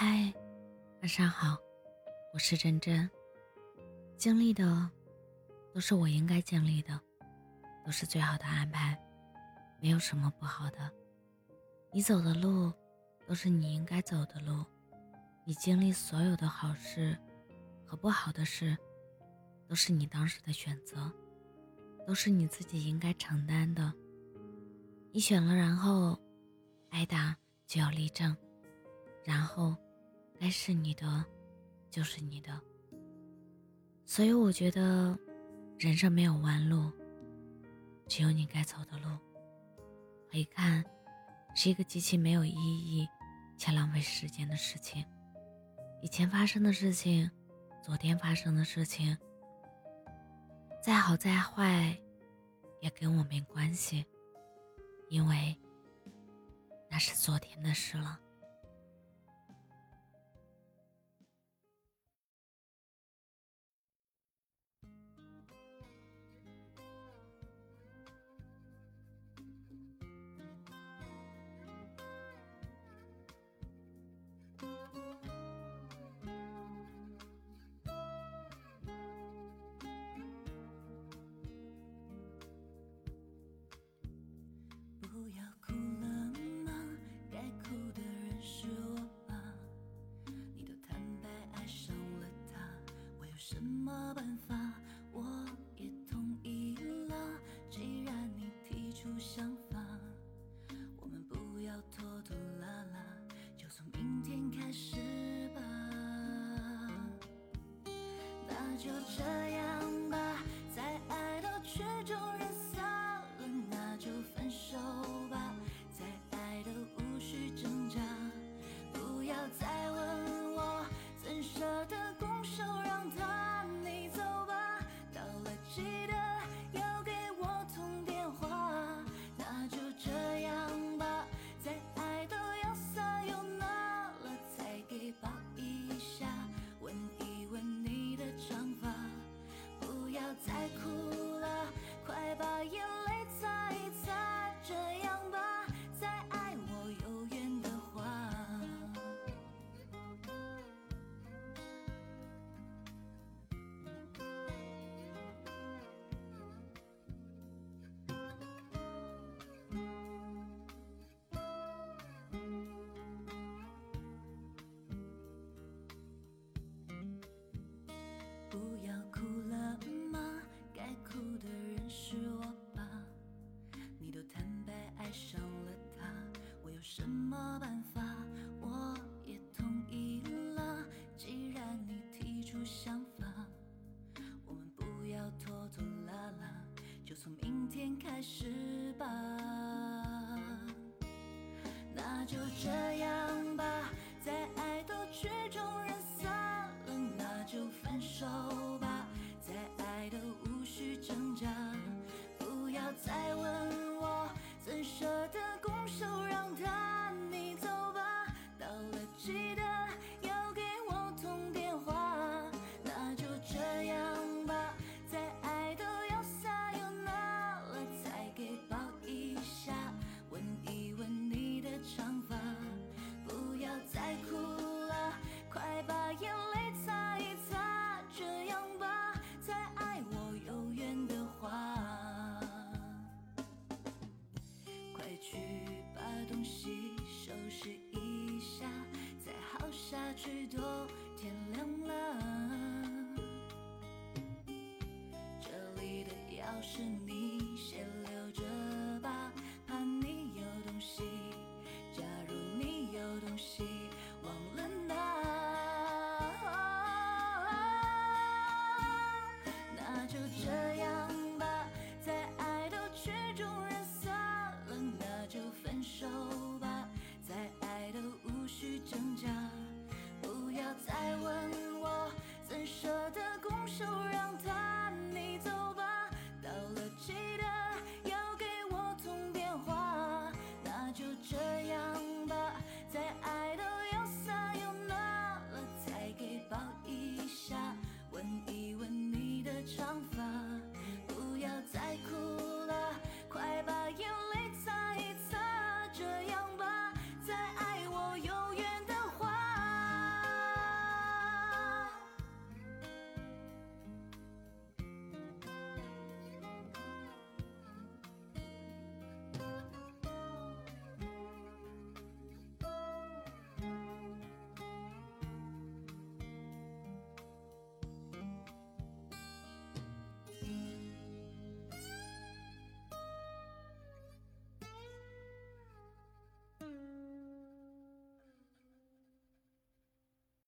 嗨，晚上好，我是真真。经历的都是我应该经历的，都是最好的安排，没有什么不好的。你走的路都是你应该走的路，你经历所有的好事和不好的事，都是你当时的选择，都是你自己应该承担的。你选了，然后挨打就要立正。然后，该是你的，就是你的。所以我觉得，人生没有弯路，只有你该走的路。回看，是一个极其没有意义且浪费时间的事情。以前发生的事情，昨天发生的事情，再好再坏，也跟我没关系，因为那是昨天的事了。什么办法？我也同意了。既然你提出想法，我们不要拖拖拉拉，就从明天开始吧。那就这样吧，在爱的曲终。什么办法？我也同意了。既然你提出想法，我们不要拖拖拉拉，就从明天开始吧。那就这样下去都天亮了这里的钥匙你先留着吧怕你有东西假如你有东西忘了拿。那就这样吧再爱都曲终人散了那就分手吧再爱都无需挣扎。就让